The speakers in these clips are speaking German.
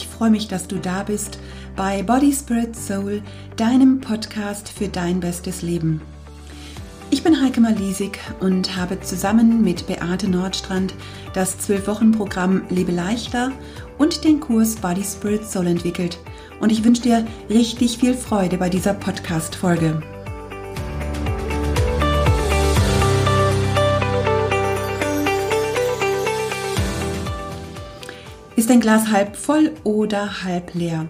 ich freue mich, dass du da bist bei Body Spirit Soul, deinem Podcast für dein bestes Leben. Ich bin Heike Malisig und habe zusammen mit Beate Nordstrand das 12-Wochen-Programm Lebe leichter und den Kurs Body Spirit Soul entwickelt. Und ich wünsche dir richtig viel Freude bei dieser Podcast-Folge. Ist dein Glas halb voll oder halb leer?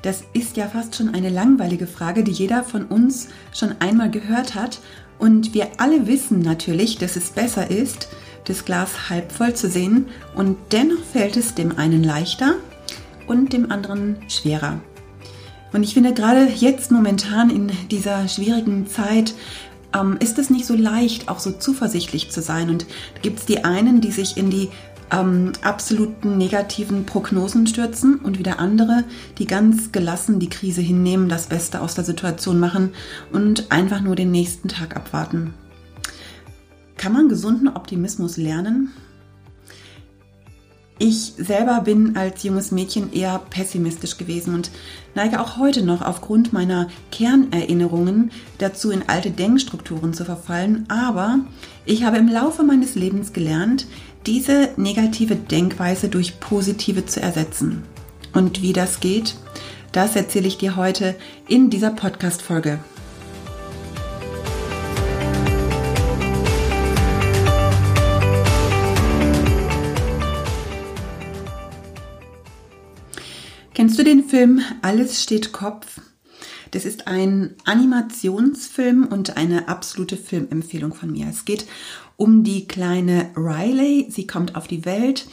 Das ist ja fast schon eine langweilige Frage, die jeder von uns schon einmal gehört hat. Und wir alle wissen natürlich, dass es besser ist, das Glas halb voll zu sehen. Und dennoch fällt es dem einen leichter und dem anderen schwerer. Und ich finde gerade jetzt momentan in dieser schwierigen Zeit ähm, ist es nicht so leicht, auch so zuversichtlich zu sein. Und da gibt es die einen, die sich in die ähm, absoluten negativen Prognosen stürzen und wieder andere, die ganz gelassen die Krise hinnehmen, das Beste aus der Situation machen und einfach nur den nächsten Tag abwarten. Kann man gesunden Optimismus lernen? Ich selber bin als junges Mädchen eher pessimistisch gewesen und neige auch heute noch aufgrund meiner Kernerinnerungen dazu, in alte Denkstrukturen zu verfallen. Aber ich habe im Laufe meines Lebens gelernt, diese negative Denkweise durch positive zu ersetzen. Und wie das geht, das erzähle ich dir heute in dieser Podcast-Folge. Kennst du den Film Alles steht Kopf? Das ist ein Animationsfilm und eine absolute Filmempfehlung von mir. Es geht um die kleine Riley. Sie kommt auf die Welt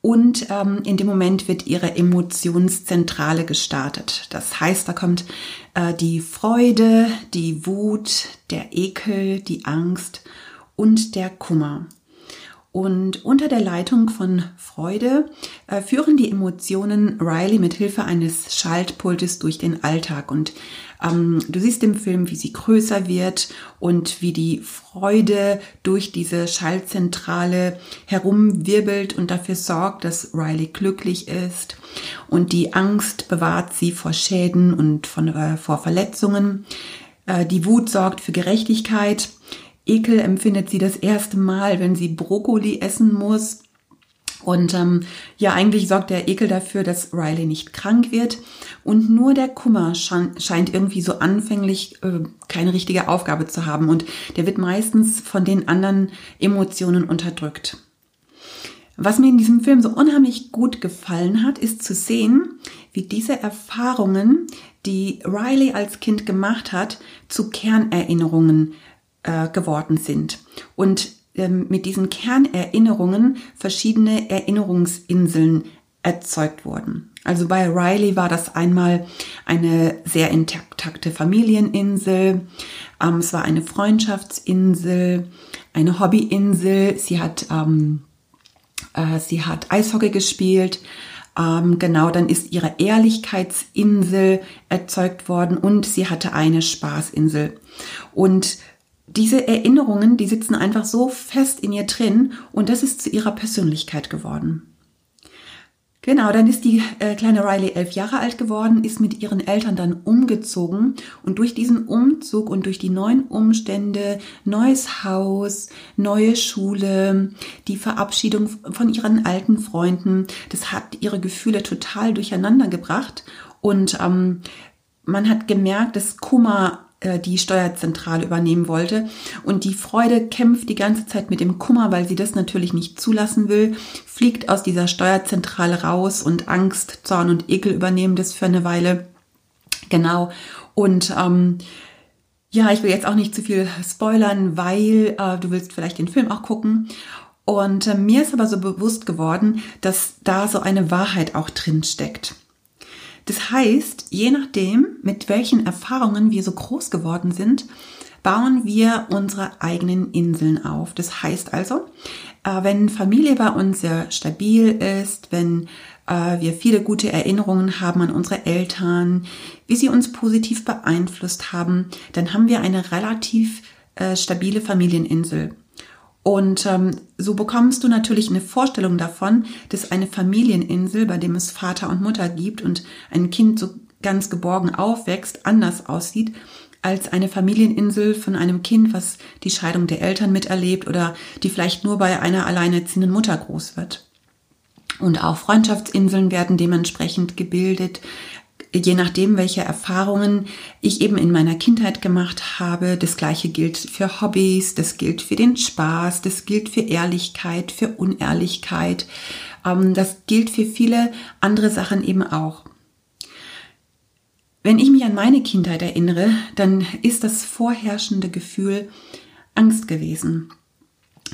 und ähm, in dem Moment wird ihre Emotionszentrale gestartet. Das heißt, da kommt äh, die Freude, die Wut, der Ekel, die Angst und der Kummer. Und unter der Leitung von Freude äh, führen die Emotionen Riley mit Hilfe eines Schaltpultes durch den Alltag. Und ähm, du siehst im Film, wie sie größer wird und wie die Freude durch diese Schaltzentrale herumwirbelt und dafür sorgt, dass Riley glücklich ist. Und die Angst bewahrt sie vor Schäden und von, äh, vor Verletzungen. Äh, die Wut sorgt für Gerechtigkeit Ekel empfindet sie das erste Mal, wenn sie Brokkoli essen muss. Und ähm, ja, eigentlich sorgt der Ekel dafür, dass Riley nicht krank wird. Und nur der Kummer scheint irgendwie so anfänglich äh, keine richtige Aufgabe zu haben. Und der wird meistens von den anderen Emotionen unterdrückt. Was mir in diesem Film so unheimlich gut gefallen hat, ist zu sehen, wie diese Erfahrungen, die Riley als Kind gemacht hat, zu Kernerinnerungen äh, geworden sind. Und ähm, mit diesen Kernerinnerungen verschiedene Erinnerungsinseln erzeugt wurden. Also bei Riley war das einmal eine sehr intakte Familieninsel, ähm, es war eine Freundschaftsinsel, eine Hobbyinsel, sie hat, ähm, äh, sie hat Eishockey gespielt, ähm, genau, dann ist ihre Ehrlichkeitsinsel erzeugt worden und sie hatte eine Spaßinsel. Und diese Erinnerungen, die sitzen einfach so fest in ihr drin und das ist zu ihrer Persönlichkeit geworden. Genau, dann ist die äh, kleine Riley elf Jahre alt geworden, ist mit ihren Eltern dann umgezogen und durch diesen Umzug und durch die neuen Umstände, neues Haus, neue Schule, die Verabschiedung von ihren alten Freunden, das hat ihre Gefühle total durcheinander gebracht und ähm, man hat gemerkt, dass Kummer die Steuerzentrale übernehmen wollte. Und die Freude kämpft die ganze Zeit mit dem Kummer, weil sie das natürlich nicht zulassen will, fliegt aus dieser Steuerzentrale raus und Angst, Zorn und Ekel übernehmen das für eine Weile. Genau. Und ähm, ja, ich will jetzt auch nicht zu viel spoilern, weil äh, du willst vielleicht den Film auch gucken. Und äh, mir ist aber so bewusst geworden, dass da so eine Wahrheit auch drin steckt. Das heißt, je nachdem, mit welchen Erfahrungen wir so groß geworden sind, bauen wir unsere eigenen Inseln auf. Das heißt also, äh, wenn Familie bei uns sehr stabil ist, wenn äh, wir viele gute Erinnerungen haben an unsere Eltern, wie sie uns positiv beeinflusst haben, dann haben wir eine relativ äh, stabile Familieninsel. Und ähm, so bekommst du natürlich eine Vorstellung davon, dass eine Familieninsel, bei dem es Vater und Mutter gibt und ein Kind so ganz geborgen aufwächst, anders aussieht als eine Familieninsel von einem Kind, was die Scheidung der Eltern miterlebt oder die vielleicht nur bei einer alleinerziehenden Mutter groß wird. Und auch Freundschaftsinseln werden dementsprechend gebildet, je nachdem, welche Erfahrungen ich eben in meiner Kindheit gemacht habe. Das gleiche gilt für Hobbys, das gilt für den Spaß, das gilt für Ehrlichkeit, für Unehrlichkeit. Ähm, das gilt für viele andere Sachen eben auch. Wenn ich mich an meine Kindheit erinnere, dann ist das vorherrschende Gefühl Angst gewesen.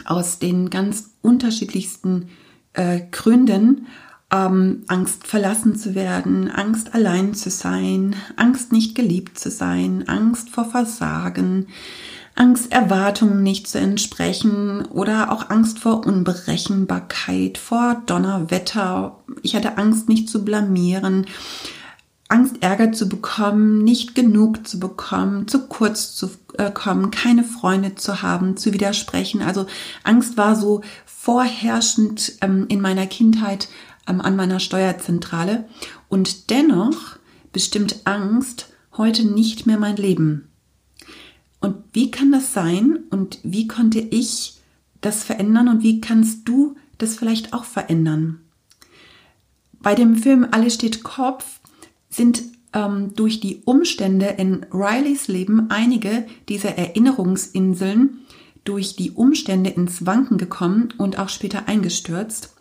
Aus den ganz unterschiedlichsten äh, Gründen ähm, Angst verlassen zu werden, Angst allein zu sein, Angst nicht geliebt zu sein, Angst vor Versagen, Angst Erwartungen nicht zu entsprechen oder auch Angst vor Unberechenbarkeit, vor Donnerwetter. Ich hatte Angst nicht zu blamieren. Angst, Ärger zu bekommen, nicht genug zu bekommen, zu kurz zu äh, kommen, keine Freunde zu haben, zu widersprechen. Also Angst war so vorherrschend ähm, in meiner Kindheit an meiner Steuerzentrale. Und dennoch bestimmt Angst heute nicht mehr mein Leben. Und wie kann das sein? Und wie konnte ich das verändern? Und wie kannst du das vielleicht auch verändern? Bei dem Film Alles steht Kopf sind ähm, durch die Umstände in Rileys Leben einige dieser Erinnerungsinseln durch die Umstände ins Wanken gekommen und auch später eingestürzt.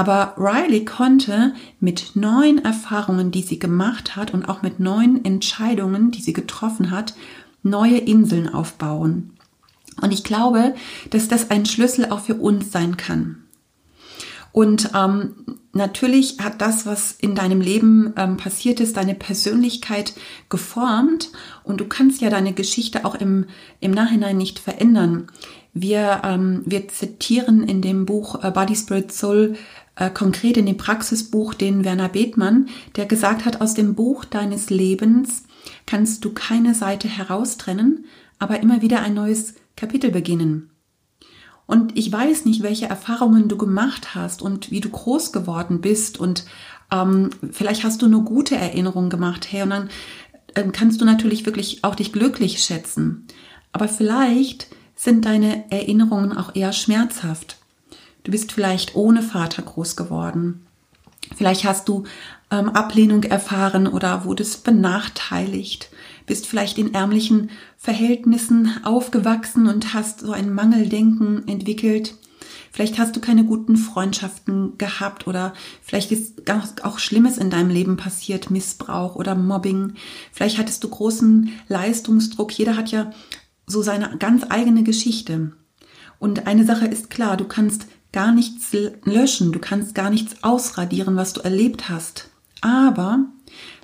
Aber Riley konnte mit neuen Erfahrungen, die sie gemacht hat und auch mit neuen Entscheidungen, die sie getroffen hat, neue Inseln aufbauen. Und ich glaube, dass das ein Schlüssel auch für uns sein kann. Und ähm, natürlich hat das, was in deinem Leben ähm, passiert ist, deine Persönlichkeit geformt. Und du kannst ja deine Geschichte auch im, im Nachhinein nicht verändern. Wir, ähm, wir zitieren in dem Buch äh, Body Spirit Soul äh, konkret in dem Praxisbuch den Werner Bethmann, der gesagt hat, aus dem Buch deines Lebens kannst du keine Seite heraustrennen, aber immer wieder ein neues Kapitel beginnen. Und ich weiß nicht, welche Erfahrungen du gemacht hast und wie du groß geworden bist und ähm, vielleicht hast du nur gute Erinnerungen gemacht, hey, und dann ähm, kannst du natürlich wirklich auch dich glücklich schätzen. Aber vielleicht sind deine Erinnerungen auch eher schmerzhaft. Du bist vielleicht ohne Vater groß geworden. Vielleicht hast du ähm, Ablehnung erfahren oder wurdest benachteiligt, bist vielleicht in ärmlichen Verhältnissen aufgewachsen und hast so ein Mangeldenken entwickelt. Vielleicht hast du keine guten Freundschaften gehabt oder vielleicht ist auch Schlimmes in deinem Leben passiert, Missbrauch oder Mobbing. Vielleicht hattest du großen Leistungsdruck. Jeder hat ja so seine ganz eigene Geschichte. Und eine Sache ist klar, du kannst gar nichts löschen, du kannst gar nichts ausradieren, was du erlebt hast. Aber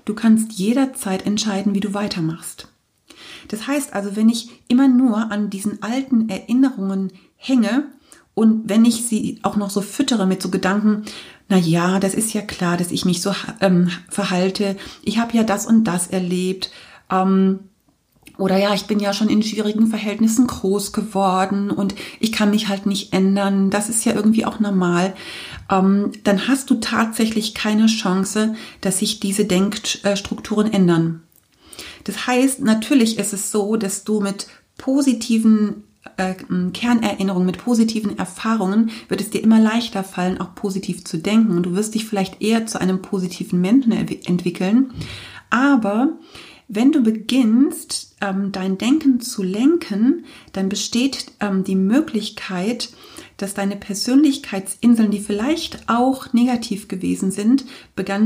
du kannst jederzeit entscheiden, wie du weitermachst. Das heißt also, wenn ich immer nur an diesen alten Erinnerungen hänge und wenn ich sie auch noch so füttere mit so Gedanken, na ja, das ist ja klar, dass ich mich so ähm, verhalte. Ich habe ja das und das erlebt. Ähm, oder ja, ich bin ja schon in schwierigen Verhältnissen groß geworden und ich kann mich halt nicht ändern. Das ist ja irgendwie auch normal. Ähm, dann hast du tatsächlich keine Chance, dass sich diese Denkstrukturen ändern. Das heißt, natürlich ist es so, dass du mit positiven äh, Kernerinnerungen, mit positiven Erfahrungen wird es dir immer leichter fallen, auch positiv zu denken. Und du wirst dich vielleicht eher zu einem positiven Menschen entwickeln. Aber wenn du beginnst, ähm, dein Denken zu lenken, dann besteht ähm, die Möglichkeit, dass deine Persönlichkeitsinseln, die vielleicht auch negativ gewesen sind,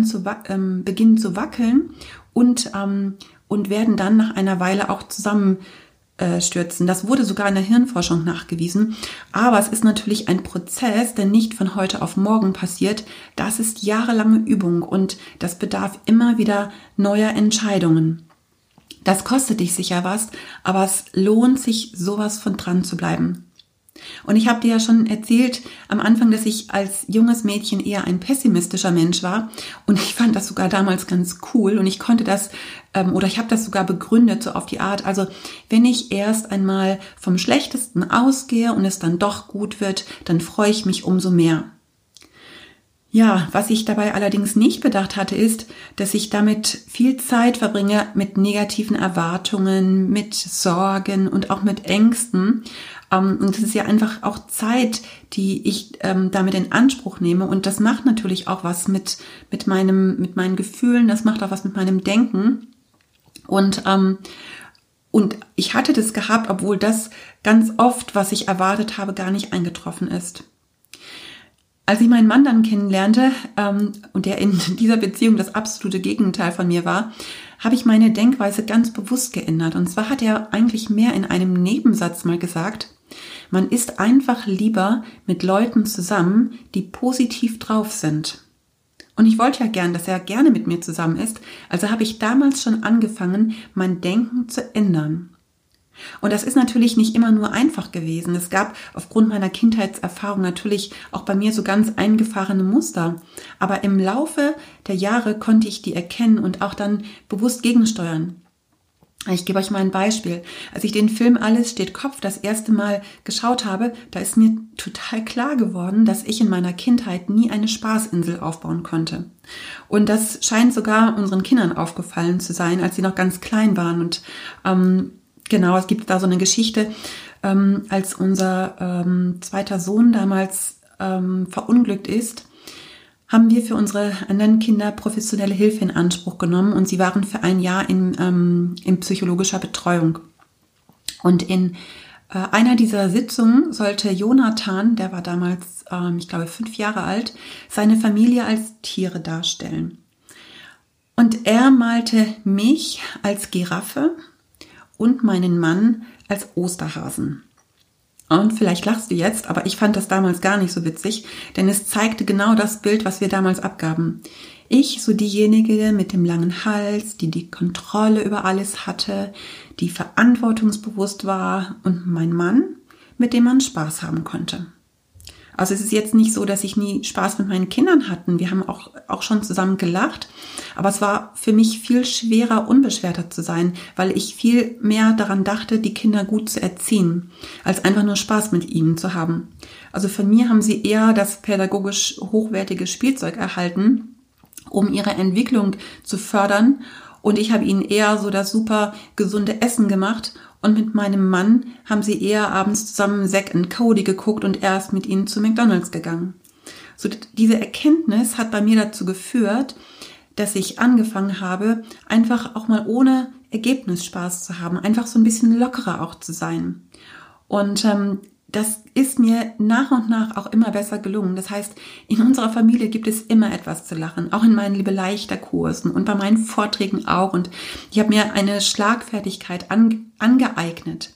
zu, ähm, beginnen zu wackeln und, ähm, und werden dann nach einer Weile auch zusammenstürzen. Das wurde sogar in der Hirnforschung nachgewiesen. Aber es ist natürlich ein Prozess, der nicht von heute auf morgen passiert. Das ist jahrelange Übung und das bedarf immer wieder neuer Entscheidungen. Das kostet dich sicher was, aber es lohnt sich, sowas von dran zu bleiben. Und ich habe dir ja schon erzählt am Anfang, dass ich als junges Mädchen eher ein pessimistischer Mensch war. Und ich fand das sogar damals ganz cool. Und ich konnte das, ähm, oder ich habe das sogar begründet, so auf die Art. Also wenn ich erst einmal vom Schlechtesten ausgehe und es dann doch gut wird, dann freue ich mich umso mehr. Ja, was ich dabei allerdings nicht bedacht hatte, ist, dass ich damit viel Zeit verbringe mit negativen Erwartungen, mit Sorgen und auch mit Ängsten. Ähm, und das ist ja einfach auch Zeit, die ich ähm, damit in Anspruch nehme. Und das macht natürlich auch was mit, mit meinem, mit meinen Gefühlen. Das macht auch was mit meinem Denken. Und, ähm, und ich hatte das gehabt, obwohl das ganz oft, was ich erwartet habe, gar nicht eingetroffen ist. Als ich meinen Mann dann kennenlernte ähm, und der in dieser Beziehung das absolute Gegenteil von mir war, habe ich meine Denkweise ganz bewusst geändert. Und zwar hat er eigentlich mehr in einem Nebensatz mal gesagt, man ist einfach lieber mit Leuten zusammen, die positiv drauf sind. Und ich wollte ja gern, dass er gerne mit mir zusammen ist, also habe ich damals schon angefangen, mein Denken zu ändern. Und das ist natürlich nicht immer nur einfach gewesen. Es gab aufgrund meiner Kindheitserfahrung natürlich auch bei mir so ganz eingefahrene Muster. Aber im Laufe der Jahre konnte ich die erkennen und auch dann bewusst gegensteuern. Ich gebe euch mal ein Beispiel. Als ich den Film Alles steht Kopf das erste Mal geschaut habe, da ist mir total klar geworden, dass ich in meiner Kindheit nie eine Spaßinsel aufbauen konnte. Und das scheint sogar unseren Kindern aufgefallen zu sein, als sie noch ganz klein waren. Und ähm, Genau, es gibt da so eine Geschichte, ähm, als unser ähm, zweiter Sohn damals ähm, verunglückt ist, haben wir für unsere anderen Kinder professionelle Hilfe in Anspruch genommen und sie waren für ein Jahr in, ähm, in psychologischer Betreuung. Und in äh, einer dieser Sitzungen sollte Jonathan, der war damals, ähm, ich glaube, fünf Jahre alt, seine Familie als Tiere darstellen. Und er malte mich als Giraffe und meinen Mann als Osterhasen. Und vielleicht lachst du jetzt, aber ich fand das damals gar nicht so witzig, denn es zeigte genau das Bild, was wir damals abgaben. Ich, so diejenige mit dem langen Hals, die die Kontrolle über alles hatte, die verantwortungsbewusst war und mein Mann, mit dem man Spaß haben konnte. Also es ist jetzt nicht so, dass ich nie Spaß mit meinen Kindern hatten. Wir haben auch, auch schon zusammen gelacht. Aber es war für mich viel schwerer, unbeschwerter zu sein, weil ich viel mehr daran dachte, die Kinder gut zu erziehen, als einfach nur Spaß mit ihnen zu haben. Also von mir haben sie eher das pädagogisch hochwertige Spielzeug erhalten, um ihre Entwicklung zu fördern. Und ich habe ihnen eher so das super gesunde Essen gemacht und mit meinem Mann haben sie eher abends zusammen Zack and Cody geguckt und erst mit ihnen zu McDonald's gegangen. So, diese Erkenntnis hat bei mir dazu geführt, dass ich angefangen habe, einfach auch mal ohne Ergebnis Spaß zu haben, einfach so ein bisschen lockerer auch zu sein. Und ähm, das ist mir nach und nach auch immer besser gelungen. Das heißt, in unserer Familie gibt es immer etwas zu lachen, auch in meinen liebe leichter Kursen und bei meinen Vorträgen auch. Und ich habe mir eine Schlagfertigkeit an, angeeignet.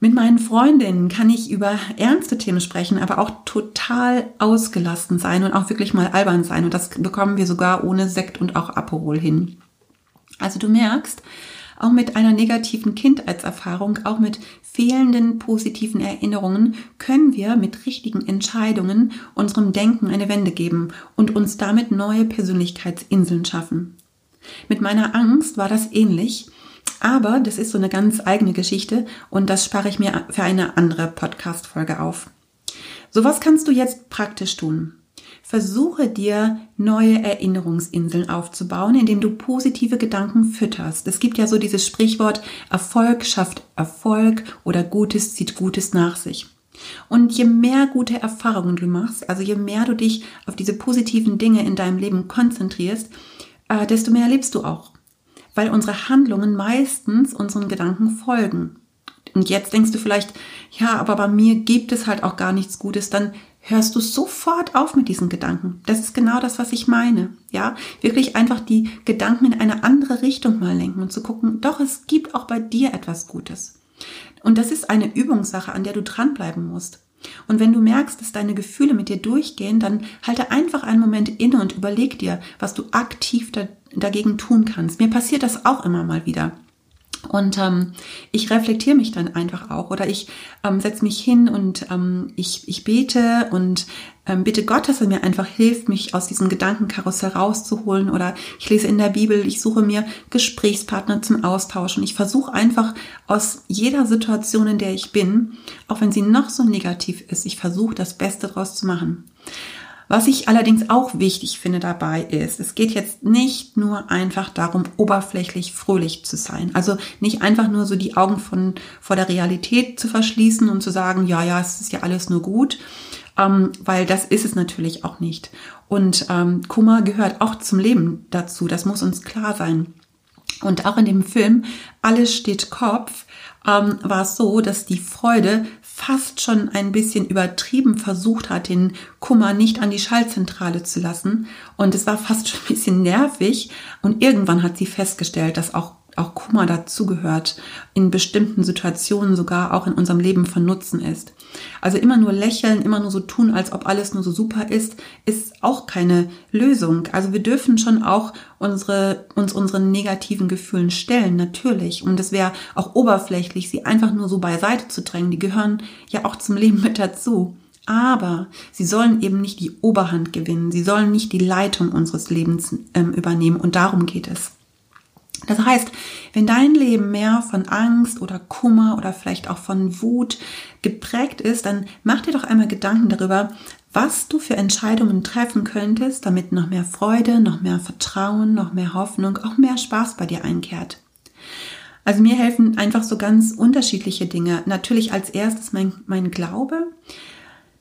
Mit meinen Freundinnen kann ich über ernste Themen sprechen, aber auch total ausgelassen sein und auch wirklich mal albern sein. Und das bekommen wir sogar ohne Sekt und auch Aperol hin. Also du merkst, auch mit einer negativen Kindheitserfahrung, auch mit fehlenden positiven Erinnerungen können wir mit richtigen Entscheidungen unserem Denken eine Wende geben und uns damit neue Persönlichkeitsinseln schaffen. Mit meiner Angst war das ähnlich, aber das ist so eine ganz eigene Geschichte und das spare ich mir für eine andere Podcast-Folge auf. So was kannst du jetzt praktisch tun. Versuche dir neue Erinnerungsinseln aufzubauen, indem du positive Gedanken fütterst. Es gibt ja so dieses Sprichwort, Erfolg schafft Erfolg oder Gutes zieht Gutes nach sich. Und je mehr gute Erfahrungen du machst, also je mehr du dich auf diese positiven Dinge in deinem Leben konzentrierst, äh, desto mehr lebst du auch. Weil unsere Handlungen meistens unseren Gedanken folgen. Und jetzt denkst du vielleicht, ja, aber bei mir gibt es halt auch gar nichts Gutes, dann hörst du sofort auf mit diesen Gedanken. Das ist genau das, was ich meine. Ja, wirklich einfach die Gedanken in eine andere Richtung mal lenken und zu gucken, doch, es gibt auch bei dir etwas Gutes. Und das ist eine Übungssache, an der du dranbleiben musst. Und wenn du merkst, dass deine Gefühle mit dir durchgehen, dann halte einfach einen Moment inne und überleg dir, was du aktiv da, dagegen tun kannst. Mir passiert das auch immer mal wieder. Und ähm, ich reflektiere mich dann einfach auch oder ich ähm, setze mich hin und ähm, ich, ich bete und ähm, bitte Gott, dass er mir einfach hilft, mich aus diesem Gedankenkarussell rauszuholen oder ich lese in der Bibel, ich suche mir Gesprächspartner zum Austausch und ich versuche einfach aus jeder Situation, in der ich bin, auch wenn sie noch so negativ ist, ich versuche das Beste draus zu machen. Was ich allerdings auch wichtig finde dabei ist, es geht jetzt nicht nur einfach darum, oberflächlich fröhlich zu sein. Also nicht einfach nur so die Augen von, vor der Realität zu verschließen und zu sagen, ja, ja, es ist ja alles nur gut, ähm, weil das ist es natürlich auch nicht. Und ähm, Kummer gehört auch zum Leben dazu, das muss uns klar sein. Und auch in dem Film Alles steht Kopf ähm, war es so, dass die Freude fast schon ein bisschen übertrieben versucht hat, den Kummer nicht an die Schallzentrale zu lassen. Und es war fast schon ein bisschen nervig. Und irgendwann hat sie festgestellt, dass auch auch Kummer dazugehört, in bestimmten Situationen sogar auch in unserem Leben von Nutzen ist. Also immer nur lächeln, immer nur so tun, als ob alles nur so super ist, ist auch keine Lösung. Also wir dürfen schon auch unsere, uns unseren negativen Gefühlen stellen, natürlich. Und es wäre auch oberflächlich, sie einfach nur so beiseite zu drängen. Die gehören ja auch zum Leben mit dazu. Aber sie sollen eben nicht die Oberhand gewinnen. Sie sollen nicht die Leitung unseres Lebens ähm, übernehmen. Und darum geht es. Das heißt, wenn dein Leben mehr von Angst oder Kummer oder vielleicht auch von Wut geprägt ist, dann mach dir doch einmal Gedanken darüber, was du für Entscheidungen treffen könntest, damit noch mehr Freude, noch mehr Vertrauen, noch mehr Hoffnung, auch mehr Spaß bei dir einkehrt. Also mir helfen einfach so ganz unterschiedliche Dinge. Natürlich als erstes mein, mein Glaube.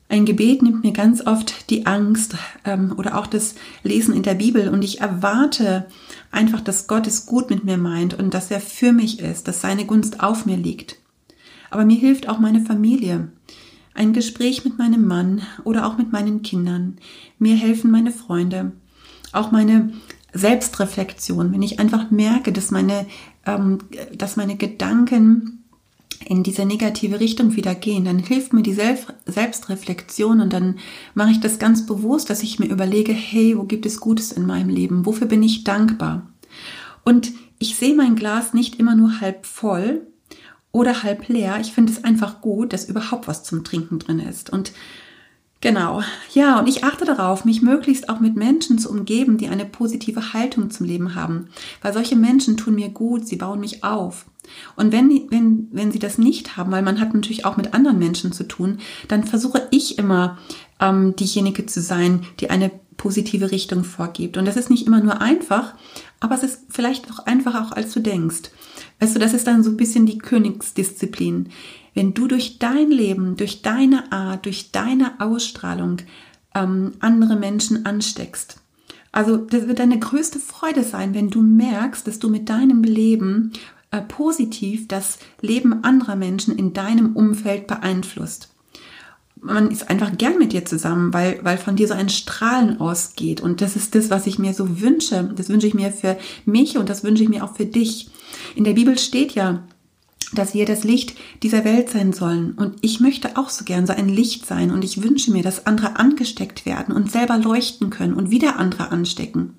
Ein Gebet nimmt mir ganz oft die Angst ähm, oder auch das Lesen in der Bibel und ich erwarte einfach, dass Gott es gut mit mir meint und dass er für mich ist, dass seine Gunst auf mir liegt. Aber mir hilft auch meine Familie. Ein Gespräch mit meinem Mann oder auch mit meinen Kindern. Mir helfen meine Freunde. Auch meine Selbstreflexion, wenn ich einfach merke, dass meine, ähm, dass meine Gedanken in diese negative Richtung wieder gehen, dann hilft mir die Selbstreflexion und dann mache ich das ganz bewusst, dass ich mir überlege, hey, wo gibt es Gutes in meinem Leben? Wofür bin ich dankbar? Und ich sehe mein Glas nicht immer nur halb voll oder halb leer. Ich finde es einfach gut, dass überhaupt was zum Trinken drin ist. Und Genau. Ja, und ich achte darauf, mich möglichst auch mit Menschen zu umgeben, die eine positive Haltung zum Leben haben. Weil solche Menschen tun mir gut, sie bauen mich auf. Und wenn, wenn, wenn sie das nicht haben, weil man hat natürlich auch mit anderen Menschen zu tun, dann versuche ich immer ähm, diejenige zu sein, die eine positive Richtung vorgibt. Und das ist nicht immer nur einfach, aber es ist vielleicht auch einfacher, auch als du denkst. Weißt du, das ist dann so ein bisschen die Königsdisziplin wenn du durch dein Leben, durch deine Art, durch deine Ausstrahlung ähm, andere Menschen ansteckst. Also das wird deine größte Freude sein, wenn du merkst, dass du mit deinem Leben äh, positiv das Leben anderer Menschen in deinem Umfeld beeinflusst. Man ist einfach gern mit dir zusammen, weil, weil von dir so ein Strahlen ausgeht. Und das ist das, was ich mir so wünsche. Das wünsche ich mir für mich und das wünsche ich mir auch für dich. In der Bibel steht ja, dass wir das Licht dieser Welt sein sollen. Und ich möchte auch so gern so ein Licht sein und ich wünsche mir, dass andere angesteckt werden und selber leuchten können und wieder andere anstecken.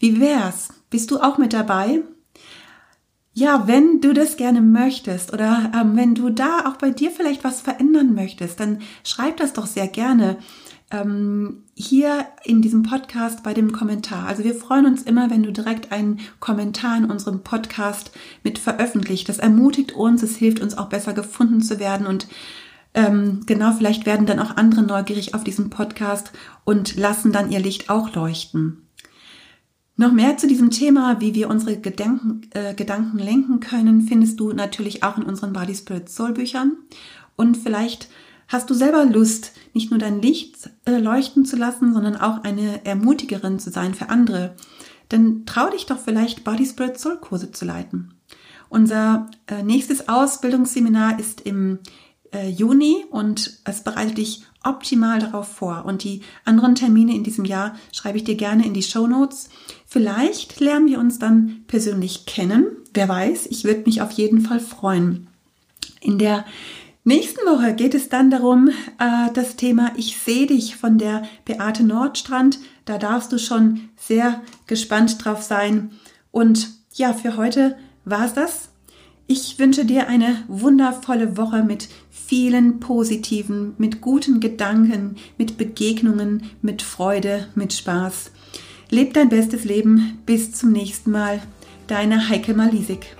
Wie wär's? Bist du auch mit dabei? Ja, wenn du das gerne möchtest oder ähm, wenn du da auch bei dir vielleicht was verändern möchtest, dann schreib das doch sehr gerne ähm, hier in diesem Podcast bei dem Kommentar. Also wir freuen uns immer, wenn du direkt einen Kommentar in unserem Podcast mit veröffentlicht. Das ermutigt uns, es hilft uns auch besser gefunden zu werden und ähm, genau, vielleicht werden dann auch andere neugierig auf diesen Podcast und lassen dann ihr Licht auch leuchten. Noch mehr zu diesem Thema, wie wir unsere Gedanken, äh, Gedanken lenken können, findest du natürlich auch in unseren Body Spirit Soul Büchern. Und vielleicht Hast du selber Lust, nicht nur dein Licht äh, leuchten zu lassen, sondern auch eine Ermutigerin zu sein für andere? Dann trau dich doch vielleicht Body Spirit Soul Kurse zu leiten. Unser äh, nächstes Ausbildungsseminar ist im äh, Juni und es bereitet dich optimal darauf vor. Und die anderen Termine in diesem Jahr schreibe ich dir gerne in die Show Notes. Vielleicht lernen wir uns dann persönlich kennen. Wer weiß, ich würde mich auf jeden Fall freuen. In der Nächsten Woche geht es dann darum, äh, das Thema Ich sehe dich von der Beate Nordstrand. Da darfst du schon sehr gespannt drauf sein. Und ja, für heute war es das. Ich wünsche dir eine wundervolle Woche mit vielen positiven, mit guten Gedanken, mit Begegnungen, mit Freude, mit Spaß. Leb dein bestes Leben. Bis zum nächsten Mal. Deine Heike Malisik.